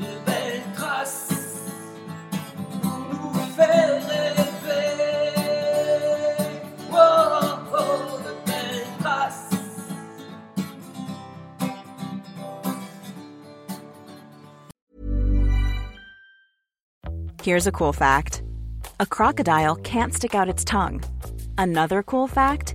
de belles traces pour nous faire rêver. Oh, oh, de belles traces. Here's a cool fact a crocodile can't stick out its tongue. Another cool fact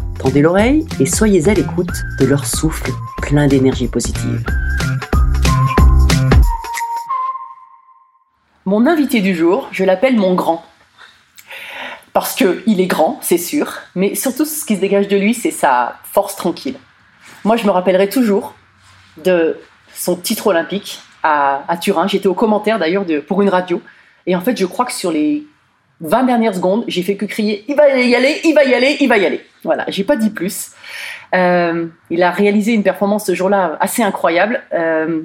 tendez l'oreille et soyez à l'écoute de leur souffle plein d'énergie positive. Mon invité du jour, je l'appelle mon grand. Parce qu'il est grand, c'est sûr, mais surtout ce qui se dégage de lui, c'est sa force tranquille. Moi, je me rappellerai toujours de son titre olympique à, à Turin. J'étais au commentaire d'ailleurs pour une radio. Et en fait, je crois que sur les 20 dernières secondes, j'ai fait que crier il va y aller, il va y aller, il va y aller. Voilà, j'ai pas dit plus. Euh, il a réalisé une performance ce jour-là assez incroyable. Euh,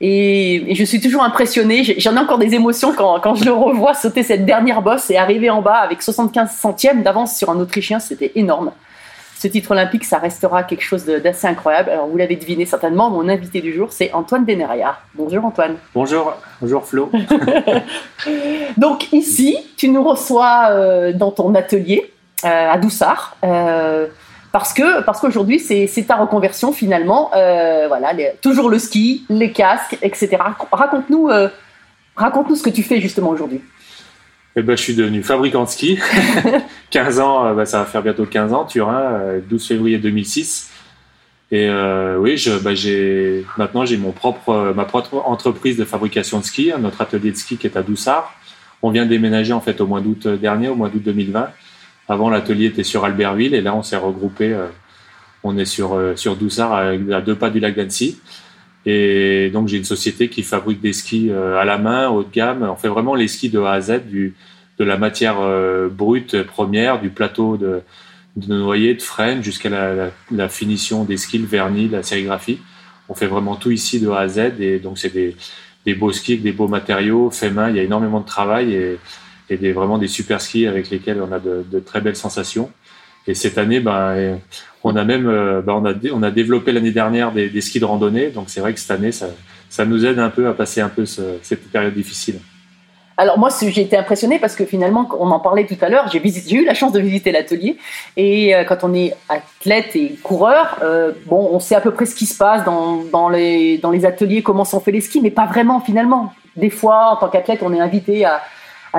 et, et je suis toujours impressionnée. J'en ai encore des émotions quand, quand je le revois sauter cette dernière bosse et arriver en bas avec 75 centièmes d'avance sur un Autrichien. C'était énorme. Ce titre olympique, ça restera quelque chose d'assez incroyable. Alors, vous l'avez deviné certainement, mon invité du jour, c'est Antoine Deneria. Bonjour Antoine. Bonjour, bonjour Flo. Donc ici, tu nous reçois euh, dans ton atelier à Doussard. euh, parce que parce qu'aujourd'hui c'est ta reconversion finalement Euh, voilà les- toujours le ski les casques etc raconte-nous euh, raconte-nous ce que tu fais justement aujourd'hui Eh ben, je suis devenu fabricant de ski. 15 ans, euh, bah, ça va faire bientôt 15 ans, Turin, euh, 12 février 2006. Et euh, oui, je, bah, j'ai, maintenant j'ai mon propre, euh, ma propre entreprise de fabrication de ski, hein, notre atelier de ski qui est à Doussard. On vient de déménager en fait au mois d'août dernier, au mois d'août 2020. Avant, l'atelier était sur Albertville et là, on s'est regroupé. euh, on est sur, euh, sur Doussard, à, deux pas du lac d'Annecy. Et donc, j'ai une société qui fabrique des skis euh, à la main, haut de gamme. On fait vraiment les skis de A à Z, du, de la matière brute première, du plateau de, de noyer, de freine, jusqu'à la, finition des skis, le vernis, la sérigraphie. On fait vraiment tout ici de A à Z. Et donc, c'est des, beaux skis des beaux matériaux, fait main. Il y a énormément de travail et, et des, vraiment des super skis avec lesquels on a de, très belles sensations. Et cette année, ben, on a même, euh, ben, on a, développé l'année dernière des, skis de randonnée. Donc c'est vrai que cette année, ça, nous aide un peu à passer un peu ce- cette période difficile. Alors moi, j'ai été impressionnée parce que finalement, on en parlait tout à l'heure, j'ai eu la chance de visiter l'atelier. Et euh, quand on est athlète et coureur, euh, bon, on sait à peu près ce qui se passe dans, dans, les, dans les ateliers, comment sont faits les skis, mais pas vraiment finalement. Des fois, en tant qu'athlète, on est invité à,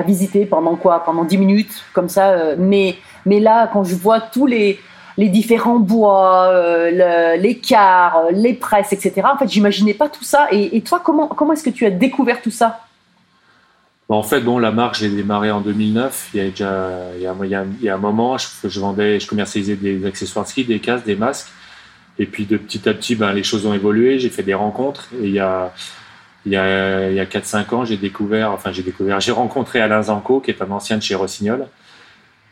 visiter pendant quoi? Pendant 10 minutes, comme ça. euh, mais, mais là, quand je vois tous les, les différents bois, euh, le- les quarts, euh, les presses, etc., en fait, j'imaginais pas tout ça. Et, toi, comment, comment est-ce que tu as découvert tout ça? En fait, bon, la marque, j'ai démarré en 2009. Il y a déjà, il y a- il y a un moment, je, je vendais, je commercialisais des accessoires de ski, des casques, des masques. Et puis, de petit à petit, ben, les choses ont évolué. J'ai fait des rencontres. Et il y a, il y a, il y a 4-5 ans, j'ai découvert, enfin, j'ai découvert, j'ai rencontré Alain Zanco, qui est un ancien de chez Rossignol,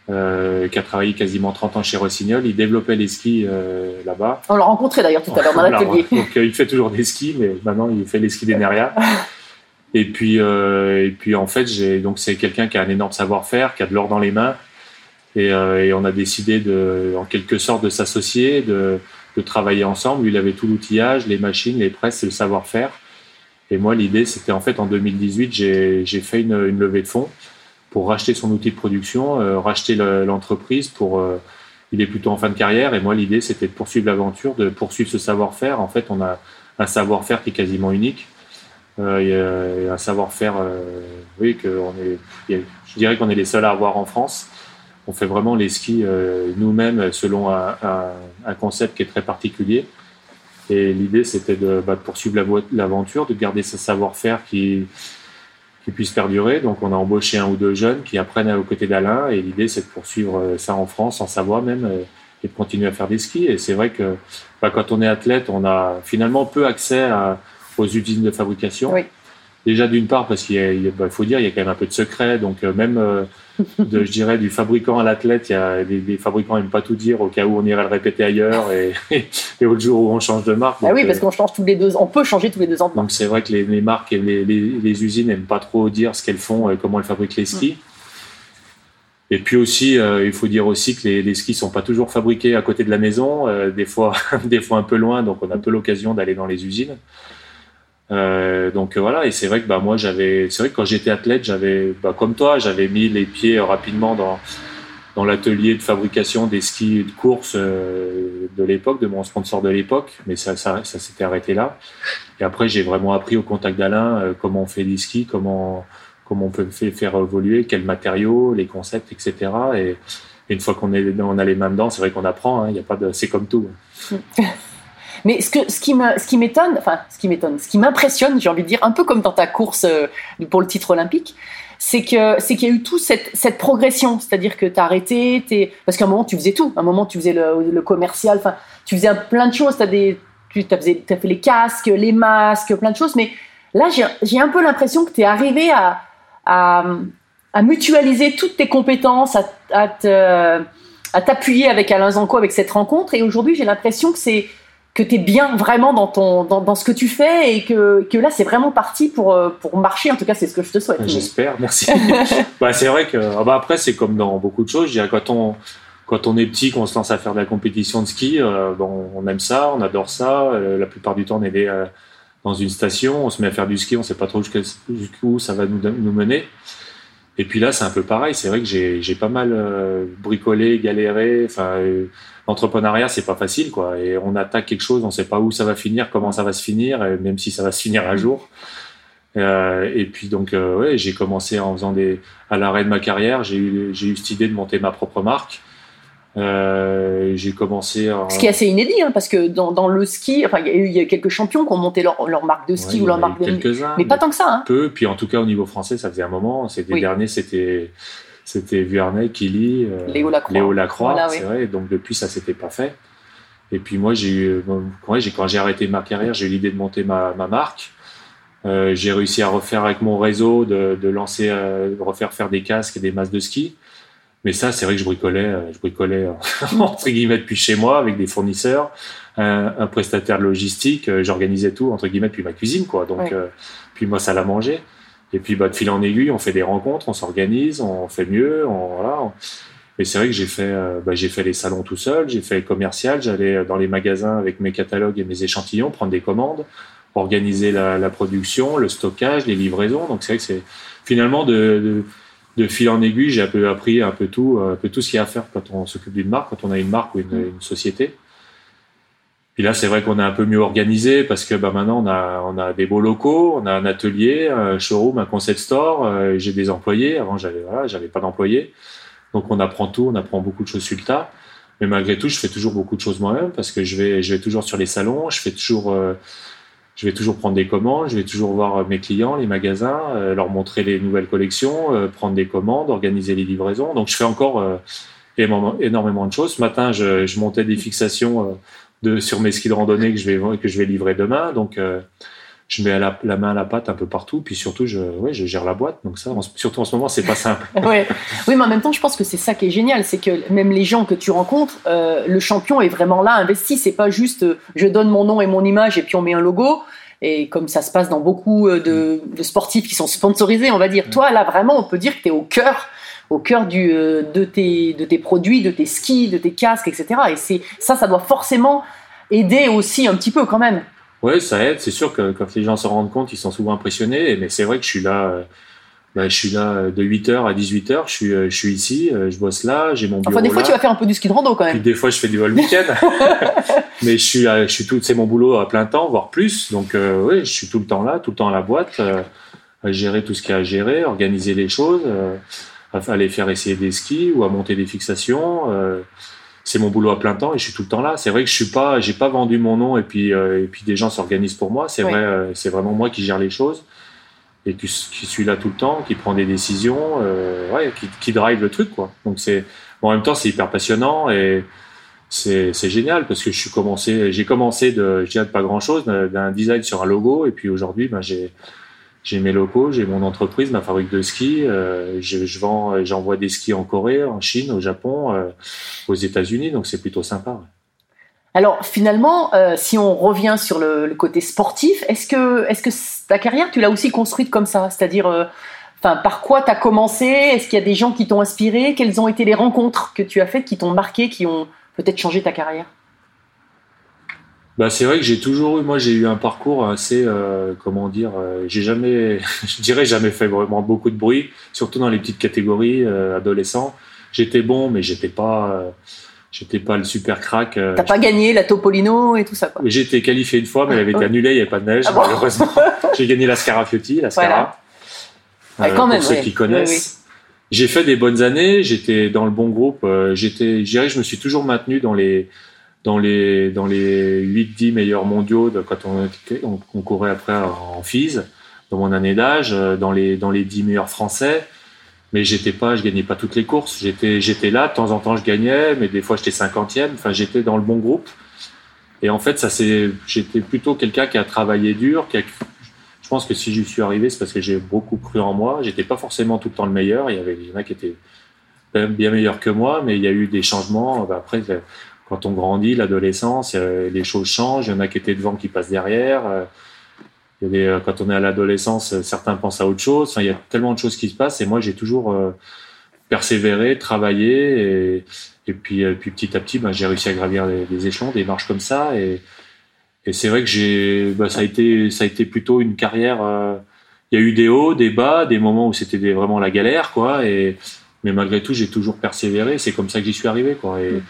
euh, qui a travaillé quasiment 30 ans chez Rossignol. Il développait les skis euh, là-bas. On l'a rencontré d'ailleurs tout à l'heure dans l'atelier. Donc euh, il fait toujours des skis, mais maintenant il fait les skis des Neria. Et puis, euh, et puis en fait, j'ai donc c'est quelqu'un qui a un énorme savoir-faire, qui a de l'or dans les mains, et, euh, et on a décidé de, en quelque sorte, de s'associer, de, de travailler ensemble. Lui, il avait tout l'outillage, les machines, les presses, et le savoir-faire. Et moi, l'idée, c'était en fait en 2018, j'ai fait une, une levée de fonds pour racheter son outil de production, euh, racheter le- l'entreprise pour. euh, il est plutôt en fin de carrière et moi l'idée c'était de poursuivre l'aventure, de poursuivre ce savoir-faire. En fait, on a un savoir-faire qui est quasiment unique. Euh, a un savoir-faire, euh, oui, que on est, je dirais qu'on est les seuls à avoir en France. On fait vraiment les skis euh, nous-mêmes selon un- un concept qui est très particulier. Et l'idée c'était de, bah, poursuivre l'aventure, de garder ce savoir-faire qui, puisse perdurer. Donc on a embauché un ou deux jeunes qui apprennent aux côtés d'Alain et l'idée c'est de poursuivre euh, ça en France, en Savoie même, euh, et de continuer à faire des skis. Et c'est vrai que bah, quand on est athlète, on a finalement peu accès aux usines de fabrication. Déjà d'une part parce qu'il bah, faut dire il y a quand même un peu de secret, donc euh, même euh, de, je dirais du fabricant à l'athlète, il y a des, des fabricants n'aiment pas tout dire au cas où on irait le répéter ailleurs et, et au jour où on change de marque. Ah oui, euh, parce qu'on change tous les deux, on peut changer tous les deux ans de donc c'est vrai que les, les marques et les, les, les usines n'aiment pas trop dire ce qu'elles font et comment elles fabriquent les skis. Et puis aussi, euh, il faut dire aussi que les, les skis sont pas toujours fabriqués à côté de la maison, euh, des fois, des fois un peu loin, donc on a peu l'occasion d'aller dans les usines. Euh, donc euh, voilà, et c'est vrai que bah moi j'avais, c'est vrai que quand j'étais athlète, j'avais, bah, comme toi, j'avais mis les pieds euh, rapidement dans dans l'atelier de fabrication des skis de course euh, de l'époque, de mon sponsor de l'époque, mais ça, ça, ça s'était arrêté là. Et après, j'ai vraiment appris au contact d'Alain comment on fait des skis, comment, comment on peut faire évoluer, quels matériaux, les concepts, etc. Et, une fois qu'on est, on a les mains dedans, c'est vrai qu'on apprend. hein, y a pas de, c'est comme tout. Mais ce, que, ce qui m'étonne, enfin, ce qui m'étonne, ce qui m'impressionne, j'ai envie de dire, un peu comme dans ta course euh, pour le titre olympique, c'est que c'est qu'il y a eu tout cette, cette progression, c'est-à-dire que tu as arrêté, parce qu'à un moment tu faisais tout, à un moment tu faisais le, commercial, enfin, tu faisais plein de choses, des, tu as fait les casques, les masques, plein de choses, mais là j'ai un peu l'impression que tu es arrivé à, à, mutualiser toutes tes compétences, à, à t'appuyer avec Alain Zanco avec cette rencontre, et aujourd'hui j'ai l'impression que c'est que tu es bien vraiment dans, ton, dans, dans ce que tu fais et que, que là, c'est vraiment parti pour, euh, pour marcher. En tout cas, c'est ce que je te souhaite. J'espère, merci. bah, c'est vrai que ah bah, après, c'est comme dans beaucoup de choses. Je dirais, quand on, quand on est petit, qu'on se lance à faire de la compétition de ski, euh, bon, on aime ça, on adore ça. Euh, la plupart du temps, on est des, euh, dans une station, on se met à faire du ski, on sait pas trop jusqu'où ça va nous, nous mener. Et puis là, c'est un peu pareil. C'est vrai que j'ai j'ai pas mal bricolé, galéré. Enfin, l'entrepreneuriat, c'est pas facile, quoi. Et on attaque quelque chose, on sait pas où ça va finir, comment ça va se finir, et même si ça va se finir un jour. Euh, et puis donc, euh, ouais, j'ai commencé en faisant des à l'arrêt de ma carrière, j'ai eu j'ai eu cette idée de monter ma propre marque. Euh, j'ai commencé en... Ce qui est assez inédit, hein, parce que dans, dans le ski, enfin, il y, a eu- il y a quelques champions qui ont monté leur, leur marque de ski Ouais, ou leur marque de. quelques-uns, Mais pas tant que ça. Hein. peu. Puis en tout cas, au niveau français, ça faisait un moment. C'était Oui. dernier, c'était c'était Vuarnet, Kili, euh, Léo Lacroix. Léo Lacroix, Voilà, c'est oui. vrai. Donc depuis, ça s'était pas fait. Et puis moi, j'ai eu, bon, ouais, j'ai quand j'ai arrêté ma carrière, j'ai eu l'idée de monter ma, ma marque. Euh, j'ai réussi à refaire avec mon réseau, de, de lancer, euh, de refaire faire des casques et des masques de ski. Mais ça, c'est vrai que je bricolais, euh, je bricolais euh, entre guillemets depuis chez moi avec des fournisseurs, un, un prestataire de logistique. euh, J'organisais tout entre guillemets depuis ma cuisine, quoi. Donc, Ouais. euh, puis moi, ça l'a mangé. Et puis, bah, de fil en aiguille, on fait des rencontres, on s'organise, on fait mieux, on, voilà. Et c'est vrai que j'ai fait, euh, bah, j'ai fait les salons tout seul, j'ai fait le commercial, j'allais dans les magasins avec mes catalogues et mes échantillons prendre des commandes. organiser la, la production, le stockage, les livraisons. Donc c'est vrai que c'est finalement de, de, de fil en aiguille, j'ai un peu appris un peu tout, un peu tout ce qu'il y a à faire quand on s'occupe d'une marque, quand on a une marque ou une, une société. Puis là, c'est vrai qu'on est un peu mieux organisé parce que bah, maintenant, on a, on a des beaux locaux, on a un atelier, un showroom, un concept store, euh, j'ai des employés. Avant, j'avais voilà, pas d'employés. Donc, on apprend tout, on apprend beaucoup de choses sur le tas. Mais malgré tout, je fais toujours beaucoup de choses moi-même parce que je vais, je vais toujours sur les salons, je fais toujours, euh, je vais toujours prendre des commandes, je vais toujours voir mes clients, les magasins, euh, leur montrer les nouvelles collections, euh, prendre des commandes, organiser les livraisons. Donc, je fais encore euh, énormément, énormément de choses. Ce matin, je, je montais des fixations euh, sur mes skis de randonnée que je vais, que je vais livrer demain. Donc, euh, je mets la, la main à la pâte un peu partout. Puis surtout, je, gère la boîte. Donc ça, en- surtout en ce moment, c'est pas simple. Oui, mais en même temps, je pense que c'est ça qui est génial, c'est que même les gens que tu rencontres, euh, le champion est vraiment là, investi. C'est pas juste euh, je donne mon nom et mon image et puis on met un logo. Et comme ça se passe dans beaucoup de, sportifs qui sont sponsorisés, on va dire. Toi, là, vraiment, on peut dire que tu es au cœur au cœur de, tes, de tes produits, de tes skis, de tes casques, etc. Et c'est ça, ça doit forcément aider aussi un petit peu quand même. Ouais, ça aide. C'est sûr que quand les gens se rendent compte, ils sont souvent impressionnés. Mais c'est vrai que je suis là, euh, bah, je suis là de 8h à 18h. Je suis, euh, je suis ici, euh, je bosse là, j'ai mon bureau Enfin, des fois, là. tu vas faire un peu du ski de rando quand Puis même. des fois, je fais du vol week-end. Mais je suis, je suis tout, c'est mon boulot à plein temps, voire plus. Donc, euh, oui, je suis tout le temps là, tout le temps à la boîte, euh, à gérer tout ce qu'il y a à gérer, organiser les choses, à aller faire essayer des skis ou à monter des fixations. C'est mon boulot à plein temps et je suis tout le temps là. C'est vrai que je suis pas, j'ai pas vendu mon nom et puis euh, et puis des gens s'organisent pour moi. C'est vrai, euh, c'est vraiment moi qui gère les choses et qui, qui suis là tout le temps, qui prend des décisions, euh, ouais, qui, qui drive le truc quoi. Donc c'est, bon, en même temps c'est hyper passionnant et c'est c'est génial parce que je suis commencé, j'ai commencé de, je dirais de pas grand chose, d'un design sur un logo et puis aujourd'hui ben j'ai j'ai mes locaux, j'ai mon entreprise, ma fabrique de skis. euh, je, vends, j'envoie des skis en Corée, en Chine, au Japon, euh, aux États-Unis, donc c'est plutôt sympa. Alors finalement, euh, si on revient sur le, le côté sportif, est-ce que, est-ce que ta carrière, tu l'as aussi construite comme ça? C'est-à-dire, euh, enfin, par quoi tu as commencé? Est-ce qu'il y a des gens qui t'ont inspiré? Quelles ont été les rencontres que tu as faites qui t'ont marqué, qui ont peut-être changé ta carrière? Bah, c'est vrai que j'ai toujours eu, moi, j'ai eu un parcours assez, euh, comment dire, euh, j'ai jamais, je dirais, jamais fait vraiment beaucoup de bruit, surtout dans les petites catégories euh, adolescents. J'étais bon, mais j'étais pas, euh, j'étais pas le super crack. T'as pas gagné la Topolino et tout ça, quoi. J'ai été qualifié une fois, mais elle avait été annulée, il n'y avait pas de neige, Ah bon malheureusement. J'ai gagné la Scarafiotti, la Scara. Voilà. Ouais, quand pour même, ceux ouais. qui connaissent. J'ai fait des bonnes années, j'étais dans le bon groupe, j'étais, je dirais, je me suis toujours maintenu dans les, dans les, dans les 8-10 meilleurs mondiaux quand on, on, courait après en FIS, dans mon année d'âge, euh, dans les, dans les 10 meilleurs français. Mais j'étais pas, je gagnais pas toutes les courses. J'étais, j'étais là, de temps en temps je gagnais, mais des fois j'étais cinquantième. Enfin, j'étais dans le bon groupe. Et en fait, ça c'est, j'étais plutôt quelqu'un qui a travaillé dur, qui a, je pense que si j'y suis arrivé, c'est parce que j'ai beaucoup cru en moi. J'étais pas forcément tout le temps le meilleur. Il y avait, il y en a qui étaient bien meilleurs que moi, mais il y a eu des changements. Ben Après, quand on grandit, l'adolescence, euh, les choses changent. Il y en a qui étaient devant, qui passent derrière. Euh, euh, quand on est à l'adolescence, certains pensent à autre chose. Enfin, il y a tellement de choses qui se passent. Et moi, j'ai toujours persévéré, travaillé. Et, puis, petit à petit, ben, j'ai réussi à gravir des échelons, des marches comme ça. Et, c'est vrai que ben, ça a été, plutôt une carrière. il y a eu des hauts, des bas, des moments où c'était vraiment la galère, quoi. Mais malgré tout, j'ai toujours persévéré. C'est comme ça que j'y suis arrivé, quoi. Et,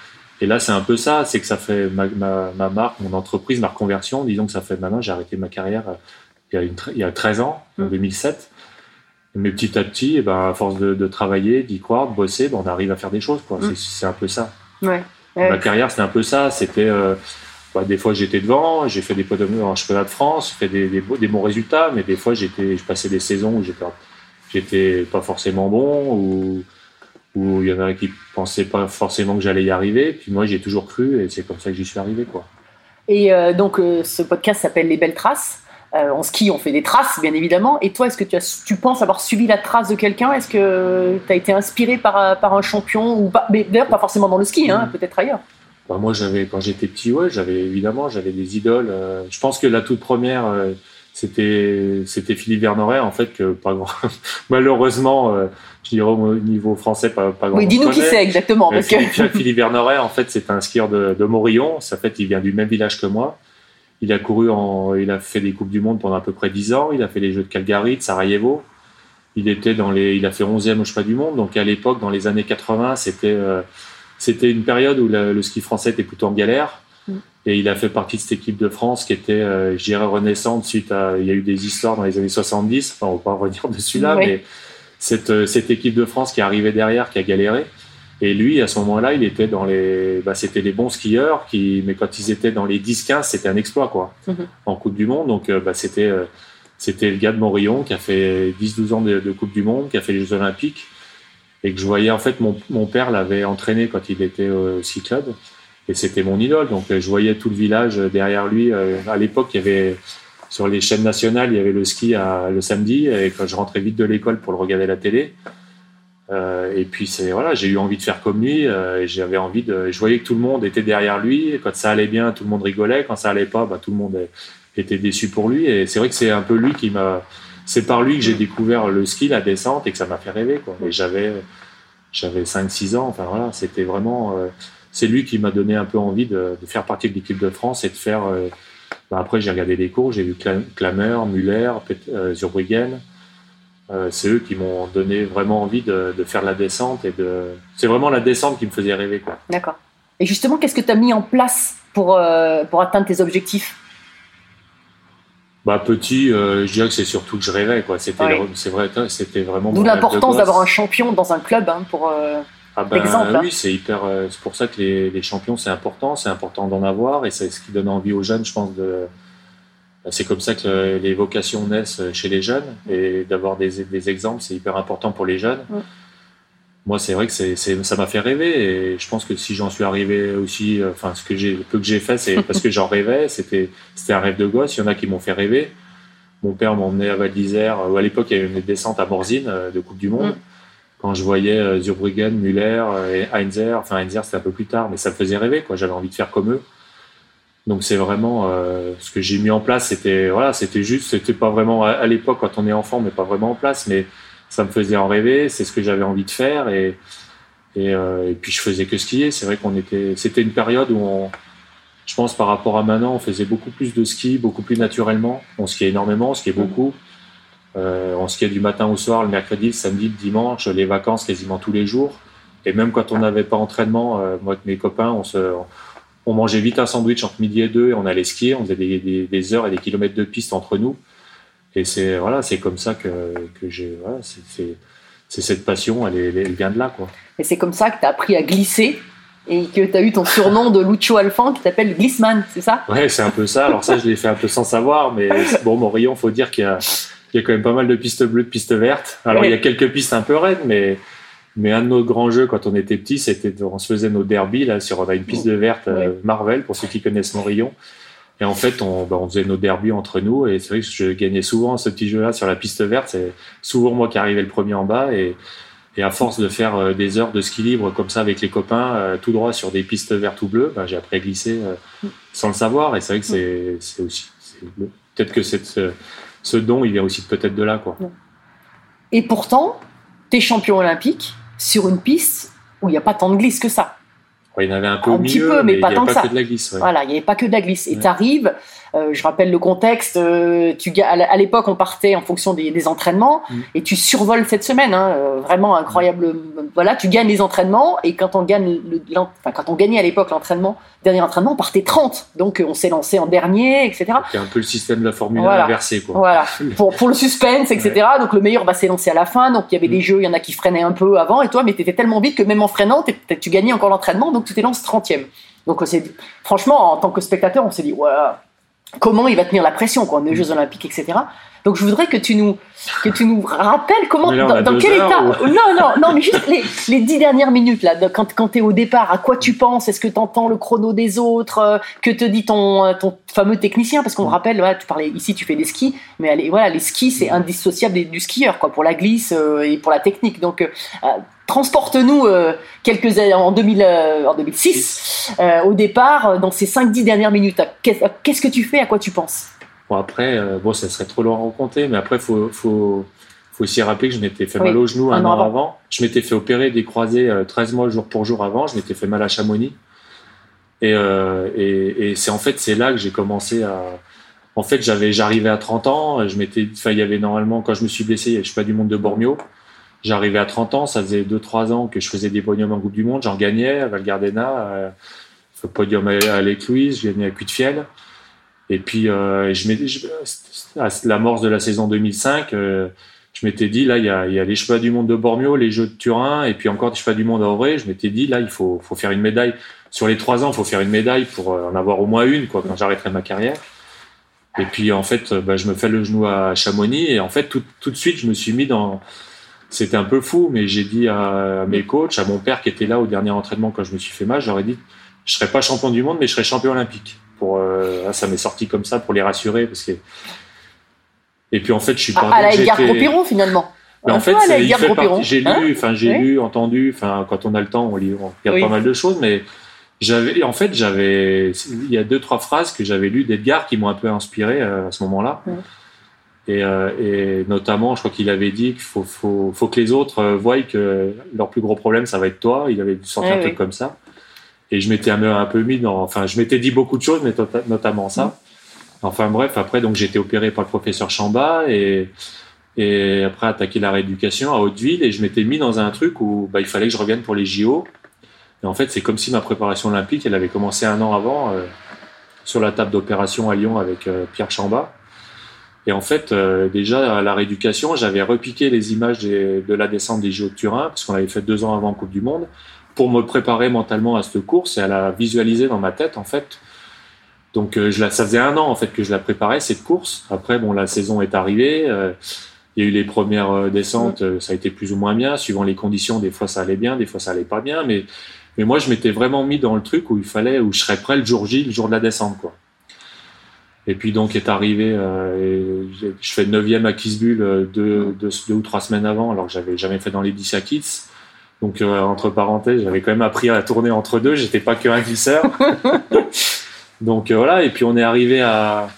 et là, c'est un peu ça. C'est que ça fait ma, ma, ma marque, mon entreprise, ma reconversion. Disons que ça fait maintenant, j'ai arrêté ma carrière euh, il y a, une, tre- il y a 13 ans, en Mm. 2007. Mais petit à petit, eh ben, à force de, de travailler, d'y croire, de bosser, ben, on arrive à faire des choses, quoi. Mm. C'est- un peu ça. Ouais. Ma carrière, c'était un peu ça. C'était euh, bah, des fois j'étais devant, j'ai fait des podiums en championnat de France, j'ai fait des, des, beaux- des bons résultats, mais des fois j'étais, je passais des saisons où j'étais, j'étais pas forcément bon ou où il y en a qui pensaient pas forcément que j'allais y arriver. Puis moi, j'ai toujours cru et c'est comme ça que j'y suis arrivé, quoi. Et euh, donc, euh, ce podcast s'appelle Les Belles Traces. Euh, en ski, on fait des traces, bien évidemment. Et toi, est-ce que tu, as, tu penses avoir suivi la trace de quelqu'un? Est-ce que tu as été inspiré par, un- par un champion ou pas? Mais d'ailleurs, pas forcément dans le ski, hein, peut-être ailleurs. Bah, moi, j'avais quand j'étais petit, ouais, j'avais évidemment, j'avais des idoles. je pense que la toute première, c'était c'était Philippe Vernoret, en fait, que pas grand, malheureusement, dirais au niveau français, pas, pas grand. Oui, dis-nous qui c'est exactement. Euh, Parce que... Philippe, Philippe Vernoret, en fait, c'est un skieur de, de Morillon. Ça fait, il vient du même village que moi. Il a couru en, il a fait des coupes du monde pendant à peu près 10 ans. Il a fait les Jeux de Calgary, de Sarajevo. Il était dans les, il a fait 11e au chemin du monde. Donc à l'époque, dans les années 80, c'était, euh, c'était une période où le, le ski français était plutôt en galère. Mm. Et il a fait partie de cette équipe de France qui était, euh, je dirais, renaissante suite à, il y a eu des histoires dans les années 70. Enfin, on va pas revenir dessus là, Oui. mais cette, euh, cette équipe de France qui est arrivée derrière, qui a galéré. Et lui, à ce moment-là, il était dans les, bah, c'était les bons skieurs qui, mais quand ils étaient dans les 10-15, c'était un exploit, quoi, Mhm. en Coupe du Monde. Donc, euh, bah, c'était, euh, c'était le gars de Morillon qui a fait 10-12 ans de, de Coupe du Monde, qui a fait les Jeux Olympiques. Et que je voyais, en fait, mon, mon père l'avait entraîné quand il était au ski club. Et c'était mon idole. Donc, je voyais tout le village derrière lui. À l'époque, il y avait, sur les chaînes nationales, il y avait le ski le samedi. Et quand je rentrais vite de l'école pour le regarder à la télé, euh, et puis c'est voilà, j'ai eu envie de faire comme lui. euh, j'avais envie de. Je voyais que tout le monde était derrière lui. Quand ça allait bien, tout le monde rigolait. Quand ça allait pas, bah, tout le monde était déçu pour lui. Et c'est vrai que c'est un peu lui qui m'a. C'est par lui que j'ai découvert le ski, la descente, et que ça m'a fait rêver. Et j'avais j'avais 5-6 ans. Enfin voilà, c'était vraiment. euh, c'est lui qui m'a donné un peu envie de faire partie de l'équipe de France et de faire. Bah, après, j'ai regardé les cours, j'ai vu Cla- Klamer, Muller, euh, Zurbriggen. Euh, c'est eux qui m'ont donné vraiment envie de, de faire la descente et de. C'est vraiment la descente qui me faisait rêver, quoi. D'accord. Et justement, qu'est-ce que tu as mis en place pour, euh, pour atteindre tes objectifs? Bah petit, euh, je dirais que c'est surtout que je rêvais, quoi. C'était, Ouais. vrai, c'était vraiment. D'où l'importance d'avoir un champion dans un club hein, pour. Ah ben, Exemple, hein. oui, c'est hyper. euh, c'est pour ça que les, les champions, c'est important. C'est important d'en avoir et c'est ce qui donne envie aux jeunes, je pense. De, bah, c'est comme ça que les vocations naissent chez les jeunes et d'avoir des, des exemples, c'est hyper important pour les jeunes. Mm. Moi, c'est vrai que c'est, ça m'a fait rêver et je pense que si j'en suis arrivé aussi, euh, enfin, ce que j'ai, le peu que j'ai fait, c'est parce que j'en rêvais. C'était, c'était un rêve de gosse. Il y en a qui m'ont fait rêver. Mon père m'emmenait à Val d'Isère, où à l'époque il y avait une descente à Morzine euh, de Coupe du Monde. Mm. Quand je voyais euh, Zurbriggen, Müller euh, et Heinzer, enfin Heinzer c'était un peu plus tard, mais ça me faisait rêver, quoi. J'avais envie de faire comme eux. Donc c'est vraiment euh, ce que j'ai mis en place. C'était voilà, c'était juste, c'était pas vraiment à, l'époque quand on est enfant, mais pas vraiment en place, mais ça me faisait en rêver. C'est ce que j'avais envie de faire et puis je faisais que skier. C'est vrai qu'on était, c'était une période où on, je pense par rapport à maintenant, on faisait beaucoup plus de ski, beaucoup plus naturellement. On skiait énormément, on skiait beaucoup. Euh, on skiait du matin au soir, le mercredi, le samedi, le dimanche, les vacances quasiment tous les jours. Et même quand on n'avait pas entraînement, euh, moi et mes copains, on, se, on mangeait vite un sandwich entre midi et deux et on allait skier. On faisait des, des- des heures et des kilomètres de piste entre nous. Et c'est voilà, c'est comme ça que, que j'ai. Voilà, c'est- cette passion, elle, vient de là, quoi. Et c'est comme ça que tu as appris à glisser et que tu as eu ton surnom de Lucho Alfan qui t'appelle Glissman, c'est ça? Ouais, c'est un peu ça. Alors ça, je l'ai fait un peu sans savoir, mais bon, Morillon, faut dire qu'il y a, il y a quand même pas mal de pistes bleues, de pistes vertes. Alors il y a quelques pistes un peu raides, mais mais un de nos grands jeux quand on était petit, c'était on se faisait nos derbies là sur on a une piste de verte euh, Marvel pour ceux qui connaissent Morillon. Et en fait, on, bah, on faisait nos derbies entre nous et c'est vrai que je gagnais souvent ce petit jeu-là sur la piste verte. C'est souvent moi qui arrivais le premier en bas et et à force de faire euh, des heures de ski libre comme ça avec les copains, euh, tout droit sur des pistes vertes ou bleues, bah, j'ai appris à glisser euh, sans le savoir. Et c'est vrai que c'est c'est aussi. Peut-être que cette, ce, don, il vient aussi peut-être de là. Quoi. Et pourtant, tu es champion olympique sur une piste où il n'y a pas tant de glisse que ça. Il y en avait un peu Un au petit peu, mais mais, pas il n'y tant a que pas ça. que de la glisse. ouais. Voilà, il n'y avait pas que de la glisse. Et Ouais. tu arrives, je rappelle le contexte, euh, tu, à l'époque on partait en fonction des, des entraînements Mm. et tu survoles cette semaine, hein, euh, vraiment incroyable. Voilà, tu gagnes les entraînements et quand on gagne, le, enfin, quand on gagnait à l'époque l'entraînement, dernier entraînement, on partait 30. Donc euh, on s'est lancé en dernier, etc. C'est un peu le système de la Formule 1 Voilà. inversé. Quoi. Voilà, pour, pour le suspense, etc. Donc le meilleur va s'élancer à la fin. Donc il y avait des Mm. jeux, il y en a qui freinaient un peu avant et toi, mais tu étais tellement vite que même en freinant, tu gagnais encore l'entraînement, donc tu t'élances 30e. Donc on dit- franchement, en tant que spectateur, on s'est dit, voilà, comment il va tenir la pression, quoi, on est aux Jeux Olympiques, etc. Donc je voudrais que tu nous, que tu nous rappelles comment, là, dans, dans quel état. ou- Non, non, non, mais juste les, les dix dernières minutes, là, quand, quand tu es au départ, à quoi tu penses? Est-ce que tu entends le chrono des autres? Euh, Que te dit ton, euh, ton fameux technicien? Parce qu'on rappelle, voilà, tu parlais ici, tu fais des skis, mais allez, voilà, les skis, c'est indissociable du skieur, quoi, pour la glisse euh, et pour la technique. Donc, transporte-nous euh, quelques années en, 2000, euh, en 2006, euh, au départ, dans ces 5-10 dernières minutes. Qu'est-ce que tu fais? À quoi tu penses? Bon, après, bon, ça serait trop long à raconter, mais après, faut, faut, faut aussi rappeler que je m'étais fait Oui, mal au genou un, an an avant. avant. Je m'étais fait opérer des croisés euh, 13 mois jour pour jour avant. Je m'étais fait mal à Chamonix. Et, et, et c'est en fait c'est là que j'ai commencé à. En fait, j'avais, j'arrivais à 30 ans. Je m'étais, il y avait normalement quand je me suis blessé, je suis pas du monde de Bormio. J'arrivais à 30 ans, ça faisait 2-3 ans que je faisais des podiums en Coupe du Monde. J'en gagnais à Val Gardena, euh, le podium à Lake Louise, je gagnais à Cuitefiel. Et puis, euh, à l'amorce de la saison 2005, euh, je m'étais dit, là, il y a, les chevaux du monde de Bormio, les Jeux de Turin, et puis encore des chevaux du monde à Auvray. Je m'étais dit, là, il faut, faire une médaille. Sur les trois ans, il faut faire une médaille pour en avoir au moins une, quand j'arrêterai ma carrière. Et puis, en fait, bah, je me fais le genou à Chamonix, et en fait, tout de suite, je me suis mis dans. C'était un peu fou, mais j'ai dit à, mes coachs, à mon père qui était là au dernier entraînement quand je me suis fait mal, j'aurais dit, je serais pas champion du monde, mais je serais champion olympique. Pour, euh, ça m'est sorti comme ça pour les rassurer, parce que. Et puis en fait, je suis À, parti. à la Edgar Gros-Piron, finalement. mais en fait, c'est- il Edgar fait Gros-Piron. partie- j'ai Hein lu, enfin j'ai lu, entendu, enfin quand on a le temps, on, lit, on regarde Oui. pas mal de choses, mais j'avais, en fait, j'avais, il y a deux trois phrases que j'avais lues d'Edgar qui m'ont un peu inspiré euh, à ce moment-là. Ouais. Et, euh, et notamment, je crois qu'il avait dit qu'il faut, faut, faut que les autres euh, voient que leur plus gros problème, ça va être toi. Il avait sorti Ouais, un truc comme ça. Et je m'étais un, peu- mis dans, enfin, je m'étais dit beaucoup de choses, mais tota- notamment ça. Enfin bref, après donc j'ai été opéré par le professeur Chamba et et après attaqué la rééducation à Hauteville et je m'étais mis dans un truc où bah, il fallait que je revienne pour les JO. Et en fait, c'est comme si ma préparation olympique, elle avait commencé un an avant euh, sur la table d'opération à Lyon avec euh, Pierre Chamba. Et en fait, euh, déjà à la rééducation, j'avais repiqué les images des- de la descente des JO de Turin parce qu'on l'avait fait deux ans avant Coupe du Monde pour me préparer mentalement à cette course et à la visualiser dans ma tête en fait. Donc euh, je la, ça faisait un an en fait que je la préparais cette course. Après bon la saison est arrivée, euh, il y a eu les premières euh, descentes, euh, ça a été plus ou moins bien suivant les conditions. Des fois ça allait bien, des fois ça allait pas bien, mais mais moi je m'étais vraiment mis dans le truc où il fallait où je serais prêt le jour J, le jour de la descente quoi. Et puis donc est arrivé, euh, et je fais neuvième à Kisbull euh, deux, deux, deux ou trois semaines avant, alors que j'avais jamais fait dans les 10 à Kids. Donc euh, entre parenthèses, j'avais quand même appris à tourner entre deux. J'étais pas que un glisseur. Donc euh, voilà. Et puis on est arrivé à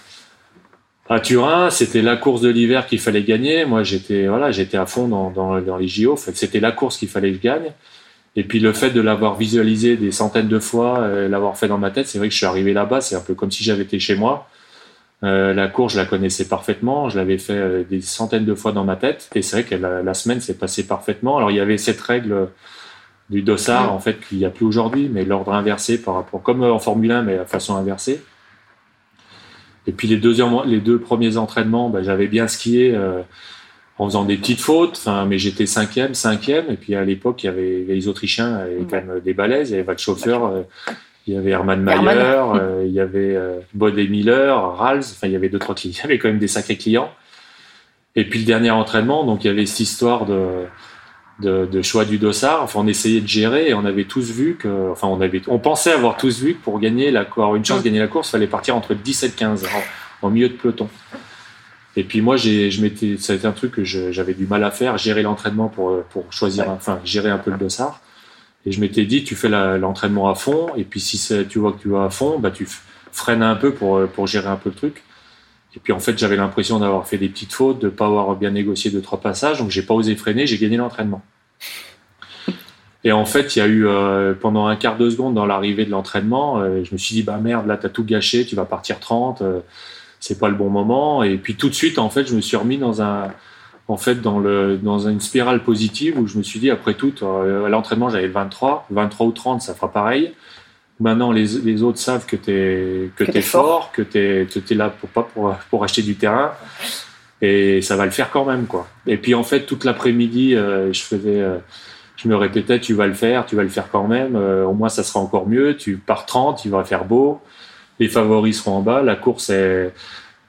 à Turin. C'était la course de l'hiver qu'il fallait gagner. Moi j'étais voilà, j'étais à fond dans, dans, dans les JO. C'était la course qu'il fallait que je gagne. Et puis le fait de l'avoir visualisé des centaines de fois, euh, l'avoir fait dans ma tête, c'est vrai que je suis arrivé là-bas. C'est un peu comme si j'avais été chez moi. Euh, la course, je la connaissais parfaitement. Je l'avais fait euh, des centaines de fois dans ma tête. Et c'est vrai que la, la semaine s'est passée parfaitement. Alors, il y avait cette règle euh, du dossard, en fait, qu'il n'y a plus aujourd'hui, mais l'ordre inversé par rapport, comme en Formule 1, mais à façon inversée. Et puis, les deux, les deux premiers entraînements, bah, j'avais bien skié euh, en faisant des petites fautes. Enfin, mais j'étais cinquième, cinquième. Et puis, à l'époque, il y avait les Autrichiens, avaient quand même des balaises. Il y avait il y avait Hermann Mayer, euh, il y avait euh, Bode et Miller, Rals, enfin il y avait deux trois clients, il y avait quand même des sacrés clients. Et puis le dernier entraînement, donc il y avait cette histoire de, de, de choix du dossard. Enfin on essayait de gérer et on avait tous vu que, enfin on avait, on pensait avoir tous vu que pour gagner la, avoir une chance de gagner la course, il fallait partir entre 10 et 15 en, en milieu de peloton. Et puis moi, j'ai, je m'étais, ça a été un truc que j'avais du mal à faire, gérer l'entraînement pour, pour choisir, enfin gérer un peu le dossard. Et je m'étais dit, tu fais l'entraînement à fond, et puis si tu vois que tu vas à fond, bah tu freines un peu pour, pour gérer un peu le truc. Et puis en fait, j'avais l'impression d'avoir fait des petites fautes, de pas avoir bien négocié deux trois passages, donc j'ai pas osé freiner, j'ai gagné l'entraînement. Et en fait, il y a eu euh, pendant un quart de seconde dans l'arrivée de l'entraînement, euh, je me suis dit bah merde, là t'as tout gâché, tu vas partir 30, euh, c'est pas le bon moment. Et puis tout de suite, en fait, je me suis remis dans un, en fait, dans le dans une spirale positive où je me suis dit après tout, euh, à l'entraînement j'avais 23, 23 ou 30, ça fera pareil. Maintenant, les, les autres savent que t'es que, Que t'es t'es fort. fort, que que t'es là pour pas pour pour acheter du terrain et ça va le faire quand même quoi. Et puis en fait toute l'après-midi euh, je faisais euh, je me répétais tu vas le faire, tu vas le faire quand même, euh, au moins ça sera encore mieux, tu pars 30, il va faire beau, les favoris seront en bas, la course est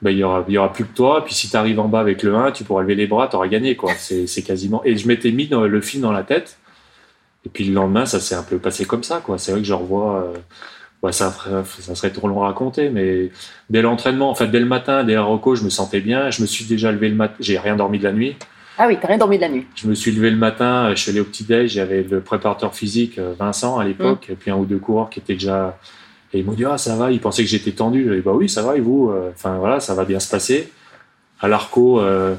ben, il y aura il y aura plus que toi, puis si tu arrives en bas avec le 1, tu pourras lever les bras, tu auras gagné quoi. C'est c'est quasiment et je m'étais mis dans le film dans la tête. Et puis le lendemain, ça s'est un peu passé comme ça quoi. C'est vrai que je revois euh, ouais, ça, ça serait trop long à raconter, mais dès l'entraînement, en fait, dès le matin, dès la reco, je me sentais bien. Je me suis déjà levé le matin. J'ai rien dormi de la nuit. Ah oui, t'as rien dormi de la nuit. Je me suis levé le matin. euh, Je suis allé au petit déj. J'avais le préparateur physique euh, Vincent à l'époque, et puis un ou deux coureurs qui étaient déjà. Et ils m'ont dit ah ça va. Ils pensaient que j'étais tendu. J'ai dit bah oui ça va et vous. Euh, Enfin voilà, ça va bien se passer. À l'Arco, euh,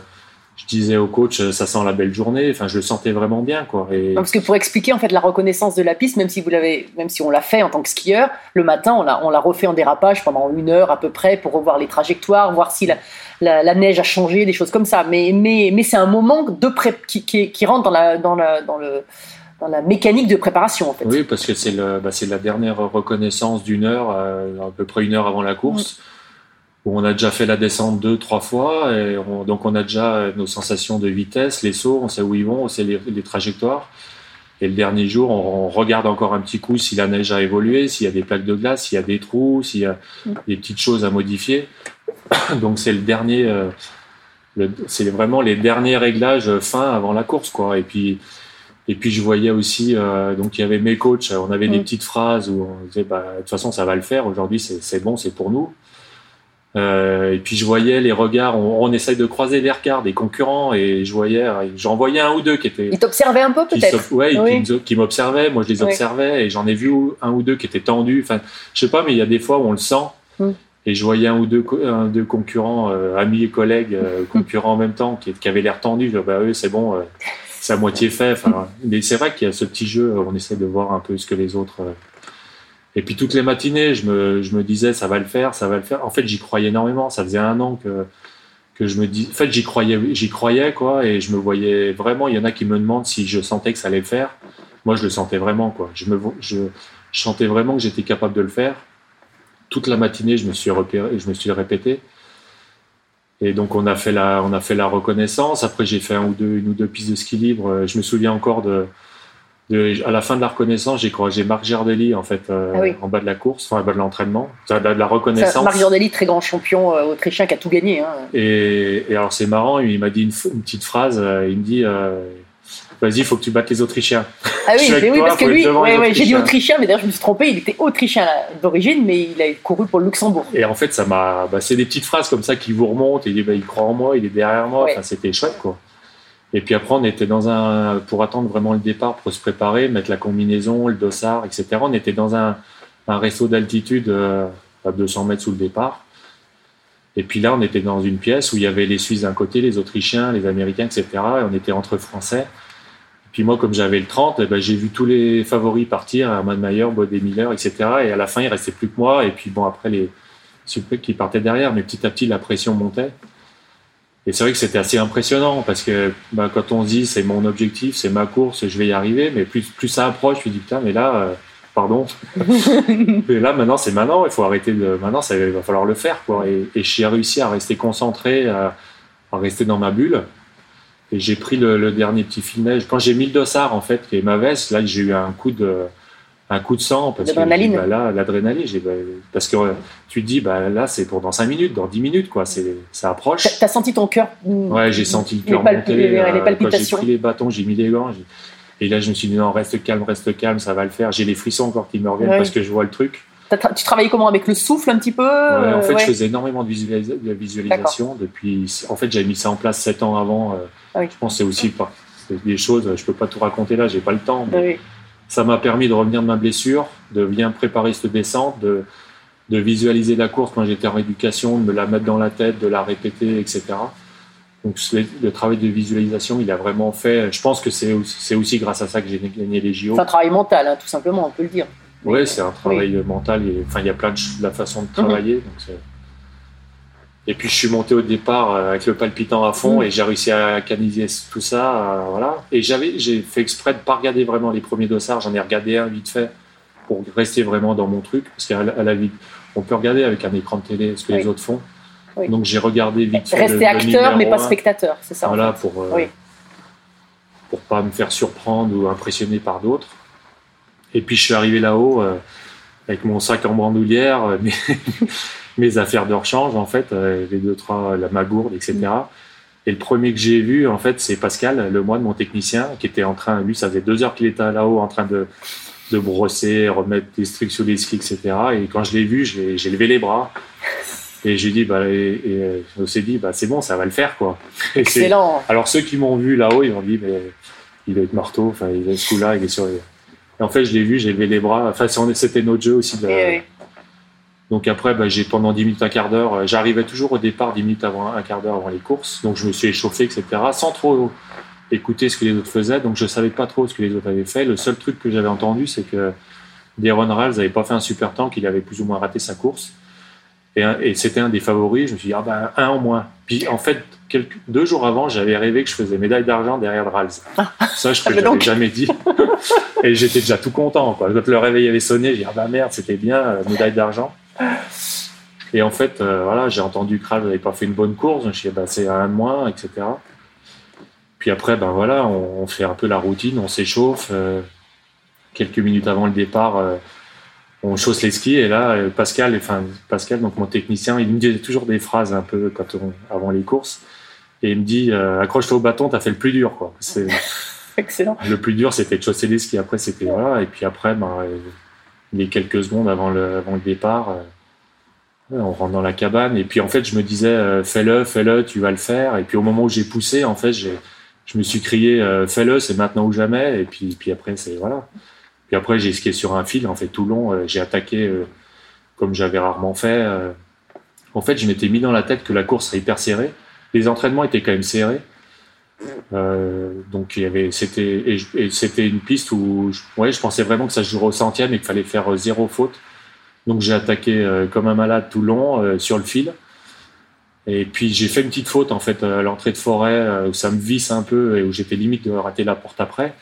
je disais au coach, euh, ça sent la belle journée. Enfin, je le sentais vraiment bien, quoi. Parce que pour expliquer en fait la reconnaissance de la piste, même si vous l'avez, même si on l'a fait en tant que skieur, le matin on l'a, on l'a refait en dérapage pendant une heure à peu près pour revoir les trajectoires, voir si la, neige a changé, des choses comme ça. Mais mais mais c'est un moment de pré- qui, qui, rentre dans la dans le dans la mécanique de préparation en fait. oui, parce que c'est bah, la dernière reconnaissance d'une heure, euh, à peu près une heure avant la course, où on a déjà fait la descente deux, trois fois, et on- donc on a déjà nos sensations de vitesse, les sauts, on sait où ils vont, on sait les, les trajectoires. Et le dernier jour, on, on regarde encore un petit coup si la neige a évolué, s'il y a des plaques de glace, s'il y a des trous, s'il y a des petites choses à modifier. Donc c'est le dernier, euh, le- c'est vraiment les derniers réglages fins avant la course, quoi. Et puis et puis je voyais aussi, euh, donc il y avait mes coachs, on avait des Mm. petites phrases où on disait, bah, de toute façon ça va le faire, aujourd'hui c'est bon, c'est pour nous. Euh, et puis je voyais les regards, on, on essaye de croiser les regards des concurrents et je voyais, j'en voyais un ou deux qui étaient, Il t'observait un peu peut-être? ouais, Oui. qui, m'observaient, moi je les Oui. observais et j'en ai vu un ou deux qui étaient tendus. Enfin, je sais pas, mais il y a des fois où on le sent. Mm. Et je voyais un ou deux, co- un, deux concurrents, euh, amis et collègues, euh, concurrents en même temps, qui, qui avaient l'air tendus. Je dis, bah oui, c'est bon, c'est à moitié fait. Mais c'est vrai qu'il y a ce petit jeu, on essaie de voir un peu ce que les autres. euh, Et puis toutes les matinées, je me, disais, ça va le faire, ça va le faire. En fait, j'y croyais énormément. Ça faisait un an que, je me dis. En fait, j'y croyais, j'y croyais, quoi. Et je me voyais vraiment. Il y en a qui me demandent si je sentais que ça allait le faire. Moi, je le sentais vraiment, quoi. Je, je sentais vraiment que j'étais capable de le faire. Toute la matinée, je me suis repéré, je me suis répété. Et donc, on a fait la, on a fait la reconnaissance. Après, j'ai fait un ou deux, une ou deux pistes de ski libre. Euh, Je me souviens encore de, de à la fin de la reconnaissance, j'ai croisé Marc Gerdelli, en fait, euh, Ah oui. en bas de la course, enfin, en bas de l'entraînement, de de la Ça, reconnaissance. Marc Giordelli, très grand champion euh, autrichien qui a tout gagné. hein. Et, et alors, c'est marrant, il m'a dit une, petite phrase. Il me dit, euh, vas-y, il faut que tu battes les Autrichiens. Ah oui, oui, toi, parce que lui, ouais, ouais, j'ai dit autrichien, mais d'ailleurs je me suis trompé, il était autrichien d'origine, mais il a couru pour le Luxembourg. Et en fait, ça m'a, bah, c'est des petites phrases comme ça qui vous remontent. Et bah, il croit en moi, il est derrière moi. Ouais. Enfin, c'était chouette, quoi. Et puis après, on était dans un, pour attendre vraiment le départ, pour se préparer, mettre la combinaison, le dossard, etc. On était dans un, un réseau d'altitude euh, à 200 mètres sous le départ. Et puis là, on était dans une pièce où il y avait les Suisses d'un côté, les Autrichiens, les Américains, etc. Et on était entre Français. Puis moi, comme j'avais le 30, eh ben, j'ai vu tous les favoris partir, Hermann Mayer, Bode Miller, etc. Et à la fin, il restait plus que moi. Et puis bon, après, les super qui partaient derrière. Mais petit à petit, la pression montait. Et c'est vrai que c'était assez impressionnant parce que bah, quand on se dit c'est mon objectif, c'est ma course, je vais y arriver, mais plus, plus ça approche, je me dis putain, mais là, euh, pardon, mais là maintenant c'est maintenant, il faut arrêter de. Maintenant, ça, il va falloir le faire. Quoi. Et, et j'ai réussi à rester concentré, à, à rester dans ma bulle. Et j'ai pris le, le dernier petit fil neige. Quand j'ai mis le dossard, en fait, qui est ma veste, là, j'ai eu un coup de, un coup de sang. Parce que L'adrénaline. dit, bah, là, l'adrénaline, j'ai- bah, parce que euh, tu te dis, bah, là, c'est pour dans 5 minutes, dans 10 minutes, quoi. C'est, ça approche. T'as t'as senti ton cœur Ouais, j'ai senti le cœur monter. les- les euh, Quand j'ai palpitations. pris les bâtons, j'ai mis les gants. Et là, je me suis dit, non, reste calme, reste calme, ça va le faire. J'ai les frissons encore qui me reviennent Ouais. parce que je vois le truc. Tra- tu travaillais comment Avec le souffle un petit peu Ouais, en euh, fait, ouais. je faisais énormément de, visualisa- de visualisation depuis. En fait, j'avais mis ça en place sept ans avant. euh, Ah oui. Je pense que c'est aussi pas des choses. Je peux pas tout raconter là, j'ai pas le temps. mais Ah oui. Ça m'a permis de revenir de ma blessure, de bien préparer cette descente, de, de visualiser la course quand j'étais en éducation, de me la mettre dans la tête, de la répéter, etc. Donc le, travail de visualisation, il a vraiment fait. Je pense que c'est aussi, c'est aussi grâce à ça que j'ai gagné les JO. C'est un travail mental, hein, tout simplement, on peut le dire. Oui, c'est un travail mental. Et, enfin, il y a plein de, la façon de travailler. donc c'est- et puis, je suis monté au départ euh, avec le palpitant à fond Mhm. et j'ai réussi à canaliser tout ça. euh, voilà. Et j'avais, j'ai fait exprès de pas regarder vraiment les premiers dossards. J'en ai regardé un vite fait pour rester vraiment dans mon truc. Parce qu'à la, vie, on peut regarder avec un écran de télé ce que Oui. les autres font. Oui. Donc, j'ai regardé vite fait. Rester le acteur, mais pas spectateur, c'est ça. en Voilà, fait. pour, euh, Oui. pour pas me faire surprendre ou impressionner par d'autres. Et puis je suis arrivé là-haut euh, avec mon sac en bandoulière, euh, mes, mes affaires de rechange, en fait, euh, les deux, trois, la magourde, etc. Et le premier que j'ai vu, en fait, c'est Pascal, le moine, mon technicien, qui était en train, lui, ça faisait deux heures qu'il était là-haut en train de, de brosser, remettre des trucs sur les skis, etc. Et quand je l'ai vu, j'ai j'ai levé les bras. Et j'ai dit, bah, et, et, on s'est dit, bah, c'est bon, ça va le faire, quoi. Et Excellent. alors ceux qui m'ont vu là-haut, ils m'ont dit mais il va être marteau, enfin il est ce coup-là, il est sur. les- Et en fait, je l'ai vu, j'ai levé les bras. Enfin, c'était notre jeu aussi. De... Oui. Donc après, bah, j'ai pendant 10 minutes, un quart d'heure, euh, j'arrivais toujours au départ 10 minutes avant, un quart d'heure avant les courses. Donc je me suis échauffé, etc. Sans trop écouter ce que les autres faisaient. Donc je savais pas trop ce que les autres avaient fait. Le seul truc que j'avais entendu, c'est que Darren Ralls n'avait pas fait un super temps, qu'il avait plus ou moins raté sa course. Et c'était un des favoris. Je me suis dit, ah ben, un en moins. Puis en fait, quelques, deux jours avant, j'avais rêvé que je faisais médaille d'argent derrière Ralls. Ça, je Ah, ne bah l'avais donc. jamais dit. et j'étais déjà tout content. Quoi. Quand le réveil avait sonné, j'ai dit, ah bah merde, c'était bien, euh, médaille d'argent. Et en fait, euh, voilà, j'ai entendu que Ralls n'avait pas fait une bonne course. Je me suis dit, bah, c'est un de moins, etc. Puis après, ben voilà, on, on fait un peu la routine, on s'échauffe. euh, quelques minutes avant le départ, on chausse les skis. Et là, Pascal, enfin Pascal, donc mon technicien, il me disait toujours des phrases un peu quand on, avant les courses. Et il me dit, euh, accroche-toi au bâton, t'as fait le plus dur, quoi. C'est Excellent. le plus dur, c'était de chausser les skis. Après, c'était voilà. Et puis après, ben, euh, les quelques secondes avant le, avant le départ, euh, on rentre dans la cabane. Et puis en fait, je me disais, euh, fais-le, fais-le, tu vas le faire. Et puis au moment où j'ai poussé, en fait, j'ai, je me suis crié, fais-le, c'est maintenant ou jamais. Et puis, puis après, c'est voilà. Puis après, j'ai skié sur un fil. En fait, tout long, j'ai attaqué comme j'avais rarement fait. En fait, je m'étais mis dans la tête que la course serait hyper serrée. Les entraînements étaient quand même serrés. Euh, donc il y avait, c'était, et, c'était une piste où, je, ouais, je pensais vraiment que ça se jouerait au centième et qu'il fallait faire euh, zéro faute. Donc j'ai attaqué euh, comme un malade tout le long euh, sur le fil. Et puis j'ai fait une petite faute en fait à l'entrée de forêt où ça me visse un peu et où j'étais limite de rater la porte après.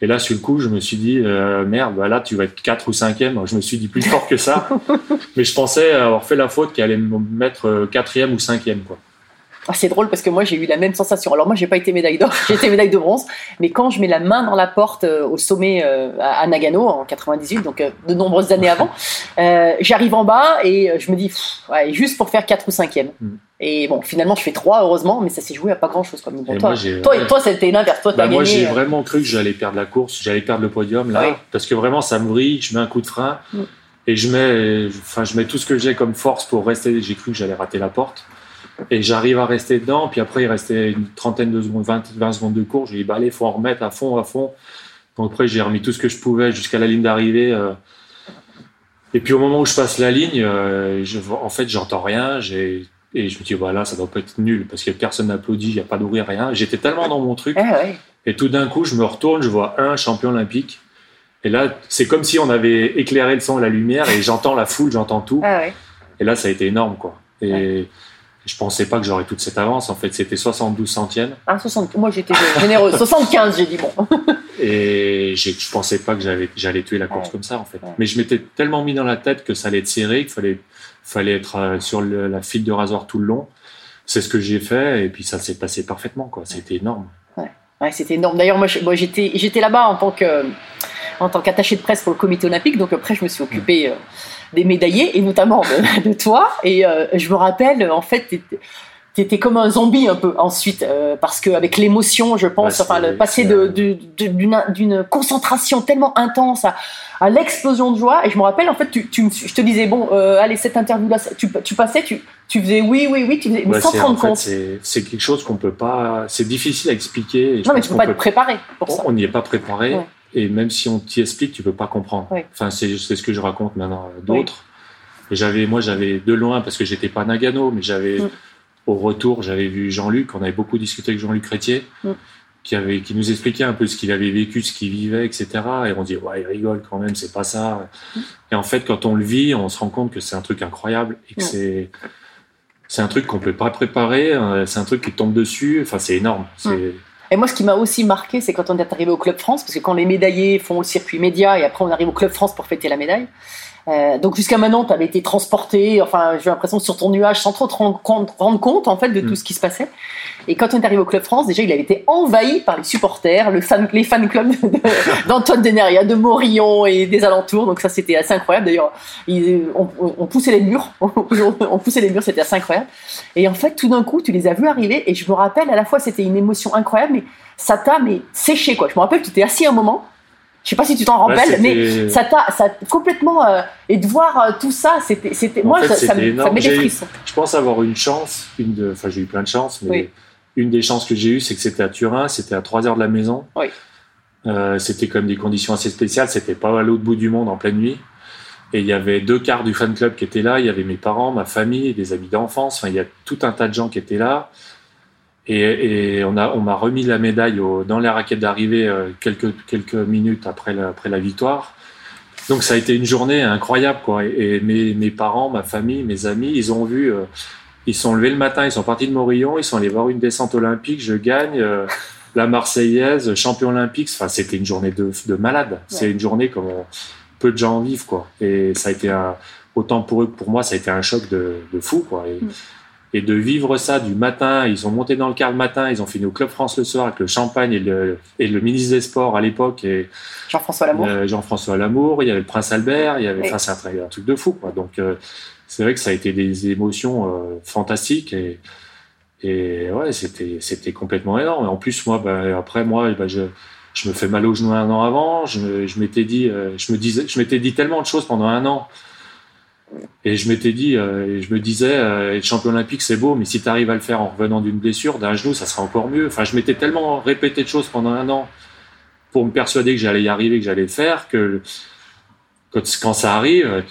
Et là sur le coup je me suis dit merde bah là tu vas être 4 ou 5e. Je me suis dit plus fort que ça. Mais je pensais avoir fait la faute qui allait me mettre quatrième ou cinquième quoi. Ah, c'est drôle parce que moi j'ai eu la même sensation. Alors moi j'ai pas été médaille d'or, j'ai été médaille de bronze, mais quand je mets la main dans la porte euh, au sommet euh, à Nagano en 98, donc euh, de nombreuses années avant, j'arrive en bas et je me dis pff, ouais, juste pour faire 4 ou 5e. Mm. Et bon finalement je fais 3 heureusement, mais ça s'est joué à pas grand chose comme bon, toi, toi, toi c'était l'inverse, toi Bah, moi, j'ai vraiment cru que j'allais perdre la course, j'allais perdre le podium là, Oui. parce que vraiment, ça me vrille. Je mets un coup de frein Mm. et je mets, enfin, je mets tout ce que j'ai comme force pour rester. J'ai cru que j'allais rater la porte et j'arrive à rester dedans. Puis après, il restait une trentaine de secondes, 20, 20 secondes de course. J'ai dit, bah allez, faut en remettre à fond, à fond. Donc après, j'ai remis tout ce que je pouvais jusqu'à la ligne d'arrivée. euh. Et puis au moment où je passe la ligne, euh, je, en fait, j'entends rien. J'ai et je me dis, voilà, ça doit pas être nul parce que personne n'applaudit, il n'y a pas bruit, rien. J'étais tellement dans mon truc. eh ouais. Et tout d'un coup, je me retourne, je vois un champion olympique. Et là, c'est comme si on avait éclairé le son et la lumière et j'entends la foule, j'entends tout. Ah ouais. Et là, ça a été énorme, quoi. Et je pensais pas que j'aurais toute cette avance. En fait, c'était 72 centièmes. Ah, 60, moi j'étais généreuse. 75 j'ai dit bon. Et je pensais pas que j'allais, tuer la course Ouais. comme ça, en fait. Ouais. Mais je m'étais tellement mis dans la tête que ça allait être serré, qu'il fallait, fallait être euh, sur le- la file de rasoir tout le long. C'est ce que j'ai fait et puis ça s'est passé parfaitement, quoi. C'était énorme. Ouais, c'était énorme. D'ailleurs, moi, j'étais, j'étais là-bas en tant que, en tant qu'attaché de presse pour le comité olympique. Donc après, je me suis occupé euh, des médaillés et notamment de, de toi. Et euh, je me rappelle, en fait, t'étais- t'étais comme un zombie un peu ensuite, euh, parce qu'avec l'émotion, je pense, enfin, le passer d'une, concentration tellement intense à, à l'explosion de joie. Et je me rappelle, en fait, tu, tu me je te disais, bon, euh, allez, cette interview-là, tu, tu passais, tu, tu faisais oui, oui, oui, tu faisais, mais Ouais, sans te rendre compte. c'est, quelque chose qu'on peut pas. C'est difficile à expliquer. et non, mais tu peux pas peut- te préparer pour ça. On n'y est pas préparé. Ouais. Et même si on t'y explique, tu peux pas comprendre. Enfin, c'est, ce que je raconte maintenant à d'autres. Et j'avais, moi, j'avais de loin, parce que j'étais pas Nagano, mais j'avais, Mm. au retour, j'avais vu Jean-Luc. On avait beaucoup discuté avec Jean-Luc Chrétier, Mm. qui avait, qui nous expliquait un peu ce qu'il avait vécu, ce qu'il vivait, etc. Et on dit, ouais, il rigole quand même, c'est pas ça. Mm. Et en fait, quand on le vit, on se rend compte que c'est un truc incroyable et que Ouais. c'est, c'est un truc qu'on peut pas préparer. euh, C'est un truc qui tombe dessus. Enfin, c'est énorme. C'est, Et moi, ce qui m'a aussi marqué, c'est quand on est arrivé au Club France, parce que quand les médaillés font le circuit média et après on arrive au Club France pour fêter la médaille. Euh, donc jusqu'à maintenant, tu avais été transporté, enfin j'ai l'impression sur ton nuage sans trop te rendre compte, en fait de tout Mm. ce qui se passait. Et quand on est arrivé au Club France, déjà il avait été envahi par les supporters, le fan, les fan clubs de- d'Antoine Deneria, de Morillon et des alentours. Donc ça c'était assez incroyable. D'ailleurs, on poussait les murs, on poussait les murs, c'était assez incroyable. Et en fait, tout d'un coup, tu les as vus arriver et je me rappelle à la fois c'était une émotion incroyable, mais ça t'a mais séché quoi. Je me rappelle, tu t'es assis un moment. Je sais pas si tu t'en Ouais, rappelles, mais ça t'a ça complètement euh, et de voir euh, tout ça, c'était c'était moi fait, ça, ça, me- ça énorme. met des J'ai eu- frissons. Je pense avoir une chance, une de, enfin j'ai eu plein de chance, mais Oui. une des chances que j'ai eues, c'est que c'était à Turin, c'était à 3 heures de la maison. Oui. Euh, c'était comme des conditions assez spéciales, c'était pas à l'autre bout du monde en pleine nuit. Et il y avait deux quarts du fan club qui étaient là. Il y avait mes parents, ma famille, des amis d'enfance. Enfin, il y a tout un tas de gens qui étaient là. Et, et on a, on m'a remis la médaille au- dans la raquette d'arrivée euh, quelques quelques minutes après la, après la victoire. Donc ça a été une journée incroyable, quoi. Et, et mes, mes parents, ma famille, mes amis, ils ont vu. euh, ils sont levés le matin, ils sont partis de Morillon, ils sont allés voir une descente olympique. Je gagne. euh, la Marseillaise, champion olympique. Enfin, c'était une journée de, de malade. C'est une journée comme on- peu de gens en vivent, quoi. Et ça a été un, autant pour eux que pour moi, ça a été un choc de, de fou, quoi. Et, Mm. Et de vivre ça du matin, ils ont monté dans le car le matin, ils ont fini au Club France le soir avec le champagne et le, et le ministre des Sports à l'époque et Jean-François Lamour. euh, Jean-François Lamour, il y avait le Prince Albert, il y avait, Oui. enfin, c'est un, truc- un truc de fou, quoi. Donc, euh, c'est vrai que ça a été des émotions euh, fantastiques et, et ouais, c'était, c'était complètement énorme. Et en plus, moi, bah, après, moi, bah, je, je me fais mal au genou un an avant. Je, m'étais dit, je me disais, je m'étais dit tellement de choses pendant un an. Et je m'étais dit, euh, et je me disais, euh, être champion olympique, c'est beau, mais si tu arrives à le faire en revenant d'une blessure, d'un genou, ça sera encore mieux. Enfin, je m'étais tellement répété de choses pendant un an pour me persuader que j'allais y arriver, que j'allais le faire, que quand, quand ça arrive, euh,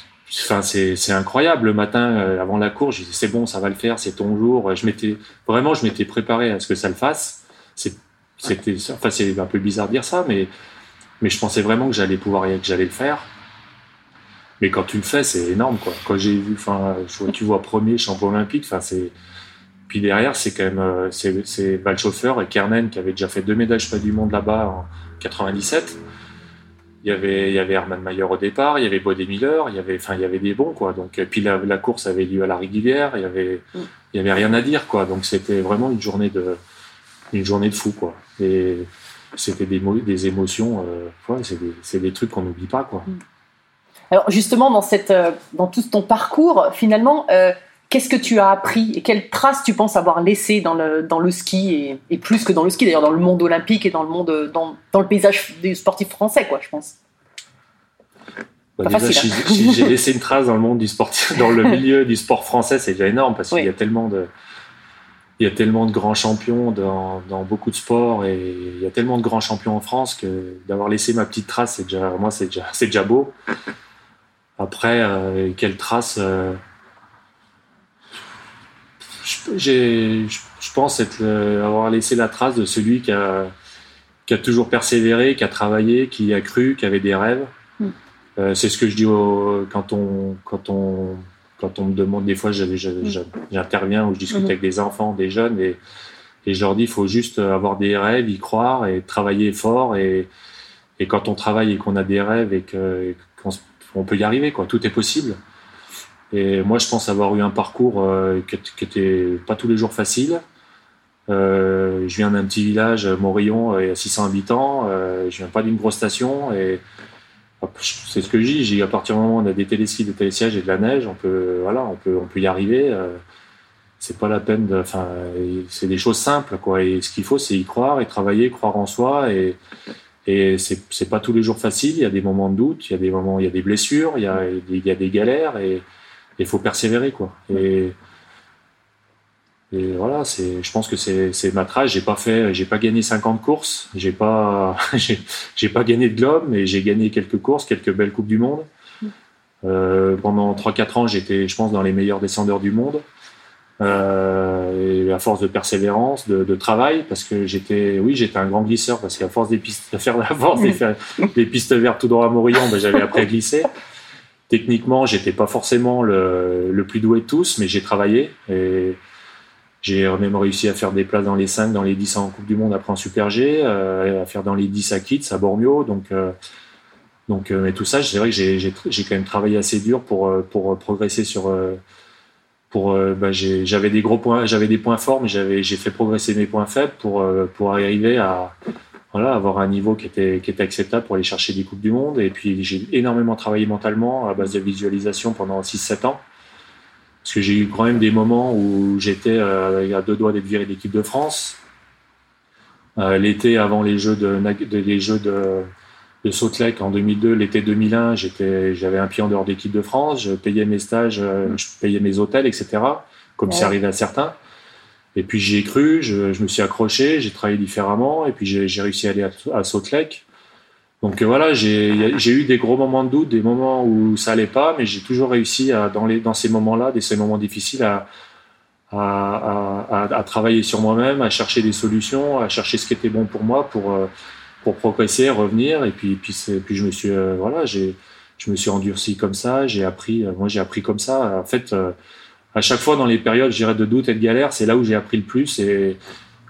enfin, c'est, incroyable. Le matin, avant la course, je disais, c'est bon, ça va le faire, c'est ton jour. Je m'étais, vraiment, je m'étais préparé à ce que ça le fasse. C'était, enfin, c'est un peu bizarre de dire ça, mais, mais je pensais vraiment que j'allais pouvoir y que j'allais le faire. Mais quand tu le fais, c'est énorme, quoi. Quand j'ai vu, enfin, tu vois premier champion olympique, enfin, c'est, puis derrière, c'est quand même, euh, c'est, Valchauffeur et Kernen qui avaient déjà fait deux médailles championnat du monde là-bas en 97. Il y avait, il y avait Hermann Mayer au départ, il y avait Bodé Miller, il y avait, enfin, il y avait des bons, quoi. Donc, et puis la, la course avait lieu à la Rivière, il y avait, Mm. il y avait rien à dire, quoi. Donc, c'était vraiment une journée de, une journée de fou, quoi. Et c'était des, mo- des émotions, euh, ouais, c'est des, des trucs qu'on n'oublie pas, quoi. Alors justement, dans, cette, euh, dans tout ton parcours, finalement, euh, qu'est-ce que tu as appris et quelles traces tu penses avoir laissées dans le, dans le ski et, et plus que dans le ski, d'ailleurs dans le monde olympique et dans le monde, dans, dans le paysage des sportifs français, quoi, je pense? Bah, déjà, hein. j'ai laissé une trace dans le monde du sport, dans le milieu du sport français, c'est déjà énorme parce qu'il y a tellement de, il y a tellement de grands champions dans, dans beaucoup de sports et il y a tellement de grands champions en France que d'avoir laissé ma petite trace, c'est déjà, moi, c'est déjà, c'est déjà beau. Après, euh, quelle trace euh, je, pense être, euh, avoir laissé la trace de celui qui a, qui a toujours persévéré, qui a travaillé, qui a cru, qui avait des rêves. Euh, c'est ce que je dis au- quand on quand on quand on me demande des fois j'avais- j'interviens ou je discute Mhm. avec des enfants des jeunes et, et je leur dis il faut juste avoir des rêves y croire et travailler fort et, et quand on travaille et qu'on a des rêves et qu'on s- on peut y arriver quoi tout est possible et moi je pense avoir eu un parcours euh, qui, qui était pas tous les jours facile euh, je viens d'un petit village, Morillon, il y a 600 habitants. Euh, je viens pas d'une grosse station. Et c'est ce que je dis. À partir du moment où on a des téléskis, des télésièges et de la neige, on peut, y arriver. Euh, c'est pas la peine de, enfin, c'est des choses simples. Et ce qu'il faut, c'est y croire et travailler, croire en soi. Et c'est, c'est pas tous les jours facile. Il y a des moments de doute, il y a des moments, il y a des blessures, il y a, des galères et il faut persévérer, quoi. Et, voilà, c'est, je pense que c'est, c'est ma trace. J'ai pas fait, j'ai pas gagné 50 courses, j'ai pas, j'ai pas gagné de globe, mais j'ai gagné quelques courses, quelques belles coupes du monde. Euh, pendant 3-4 ans, j'étais, je pense, dans les meilleurs descendeurs du monde. Euh, et à force de persévérance, de, de travail, parce que j'étais, oui, j'étais un grand glisseur, parce qu'à force des pistes, à faire, à force des, pistes vertes tout droit à Morillon, ben, j'avais appris à glisser. Techniquement, j'étais pas forcément le, plus doué de tous, mais j'ai travaillé et j'ai même réussi à faire des places dans les 5, dans les 10 en Coupe du Monde après en Super G, euh, à faire dans les 10 à Kitts, à Bormio. Donc, euh, donc mais tout ça, c'est vrai que j'ai, quand même travaillé assez dur pour progresser sur. Euh, pour, euh, bah, j'avais des gros points, j'avais des points forts, mais j'avais, j'ai fait progresser mes points faibles pour, euh, pour arriver à voilà, avoir un niveau qui était, qui était acceptable pour aller chercher des Coupes du Monde. Et puis j'ai énormément travaillé mentalement à base de visualisation pendant 6-7 ans. Parce que j'ai eu quand même des moments où j'étais euh, à deux doigts d'être viré de l'équipe de France. Euh, l'été avant les Jeux de, de- les Jeux de, de Salt Lake en 2002, l'été 2001, j'étais, j'avais un pied en dehors d'équipe de France. Je payais mes stages, euh, je payais mes hôtels, etc. Comme c'est Ouais. arrivé à certains. Et puis j'y ai cru, je, je me suis accroché, j'ai travaillé différemment, et puis j'ai j'ai réussi à aller à, à Salt Lake. Donc euh, voilà, j'ai j'ai eu des gros moments de doute, des moments où ça allait pas, mais j'ai toujours réussi à, dans, les, dans ces moments-là, des ces moments difficiles, à, à, à, à travailler sur moi-même, à chercher des solutions, à chercher ce qui était bon pour moi, pour, euh, pour progresser, revenir. Et puis, puis, puis je me suis, euh, voilà, j'ai, je me suis endurci comme ça, j'ai appris, euh, moi j'ai appris comme ça. En fait, euh, à chaque fois dans les périodes, je dirais, de doute et de galère, c'est là où j'ai appris le plus et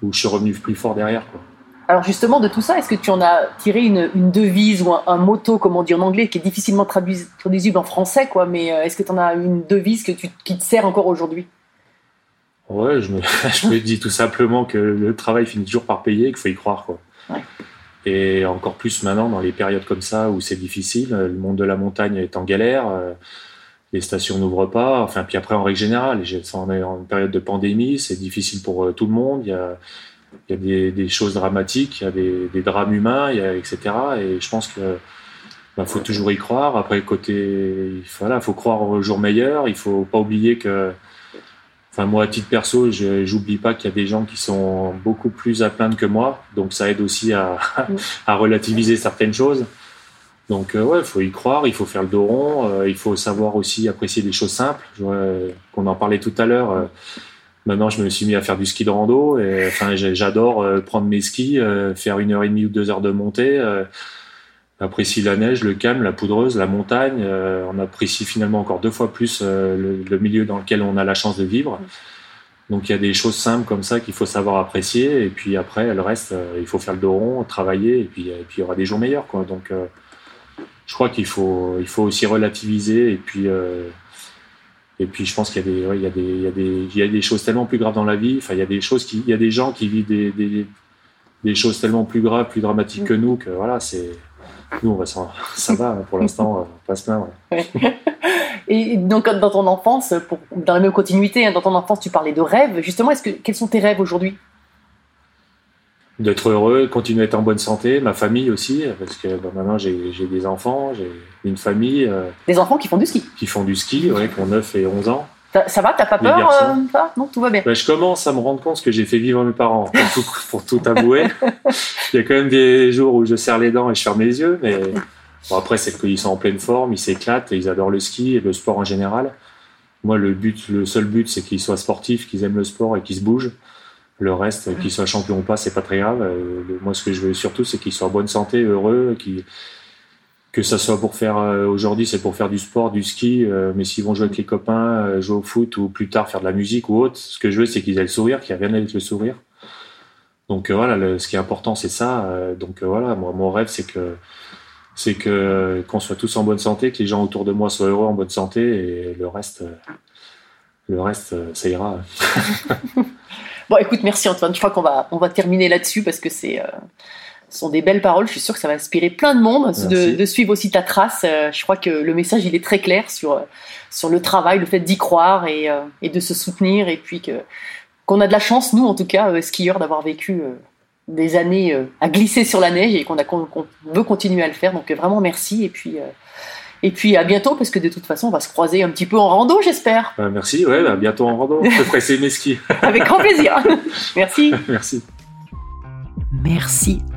où je suis revenu plus fort derrière. Quoi. Alors justement, de tout ça, est-ce que tu en as tiré une, une devise ou un, un motto, comme on dit en anglais, qui est difficilement traduis- traduisible en français, quoi, mais est-ce que tu en as une devise que tu, qui te sert encore aujourd'hui? Ouais, je me, je me dis tout simplement que le travail finit toujours par payer, qu'il faut y croire. Quoi. Ouais. Et encore plus maintenant, dans les périodes comme ça où c'est difficile, le monde de la montagne est en galère, euh, les stations n'ouvrent pas, enfin, puis après en règle générale, on est en période de pandémie, c'est difficile pour euh, tout le monde, il y a, des, choses dramatiques, il y a des, drames humains, etc. Et je pense que bah, faut toujours y croire. Après, côté, voilà, faut croire au jour meilleur, il faut pas oublier que Enfin, moi, à titre perso, je- j'oublie pas qu'il y a des gens qui sont beaucoup plus à plaindre que moi. Donc, ça aide aussi à, à relativiser certaines choses. Donc, euh, ouais, il faut y croire, il faut faire le dos rond, euh, il faut savoir aussi apprécier des choses simples. Je vois, euh, qu'on en parlait tout à l'heure. euh, maintenant, je me suis mis à faire du ski de rando. Et, enfin, j'adore prendre mes skis, faire une heure et demie ou deux heures de montée. Apprécie la neige, le calme, la poudreuse, la montagne. euh, on apprécie finalement encore deux fois plus euh, le, milieu dans lequel on a la chance de vivre. Donc il y a des choses simples comme ça qu'il faut savoir apprécier. Et puis après, le reste, euh, il faut faire le dos rond, travailler. Et puis, puis il y aura des jours meilleurs. Donc je crois qu'il faut, il faut aussi relativiser. Et puis, et puis je pense qu'il y, a des- y, y, y a des choses tellement plus graves dans la vie. Enfin, il y a des choses qui, il y a des gens qui vivent des, des, des choses tellement plus graves, plus dramatiques que nous que voilà, c'est nous on va ça va pour l'instant, pas se plaindre. Et donc, dans ton enfance, pour, dans la même continuité, hein, dans ton enfance, tu parlais de rêves. Justement, est-ce que, quels sont tes rêves aujourd'hui? D'être heureux, continuer à être en bonne santé, ma famille aussi, parce que bah, maintenant j'ai j'ai des enfants, j'ai une famille euh, Des enfants qui font du ski. qui font du ski, ouais, qui ont 9 et 11 ans. Ça, va T'as pas peur euh, Non, tout va bien. Bah, je commence à me rendre compte ce que j'ai fait vivre à mes parents, pour tout, pour tout avouer. Il y a quand même des jours où je serre les dents et je ferme les yeux, mais bon, après, c'est qu'ils sont en pleine forme, ils s'éclatent, ils adorent le ski et le sport en général. Moi, le but, le seul but, c'est qu'ils soient sportifs, qu'ils aiment le sport et qu'ils se bougent. Le reste, qu'ils soient champions ou pas, c'est pas très grave. Euh, Moi, ce que je veux surtout, c'est qu'ils soient en bonne santé, heureux, qu'ils que ça soit pour faire euh, aujourd'hui c'est pour faire du sport du ski euh, mais s'ils vont jouer avec les copains euh, jouer au foot ou plus tard faire de la musique ou autre ce que je veux c'est qu'ils aient le sourire qu'il y a rien avec le sourire. Donc voilà ce qui est important c'est ça. Donc voilà moi mon rêve c'est que c'est que qu'on soit tous en bonne santé que les gens autour de moi soient heureux en bonne santé et le reste le reste ça ira. Bon, écoute, merci Antoine. Je crois qu'on va, on va terminer là-dessus parce que c'est, ce sont des belles paroles. Je suis sûre que ça va inspirer plein de monde de, suivre aussi ta trace. Euh, je crois que le message, il est très clair sur, euh, sur le travail, le fait d'y croire et, euh, et de se soutenir. Et puis que, qu'on a de la chance, nous en tout cas, euh, skieurs, d'avoir vécu euh, des années euh, à glisser sur la neige et qu'on, a, qu'on, qu'on veut continuer à le faire. Donc vraiment merci. Et puis, euh, et puis à bientôt parce que de toute façon, on va se croiser un petit peu en rando, j'espère. Euh, merci ouais à bientôt en rando je te ferai essayer mes skis Avec grand plaisir. merci. merci Merci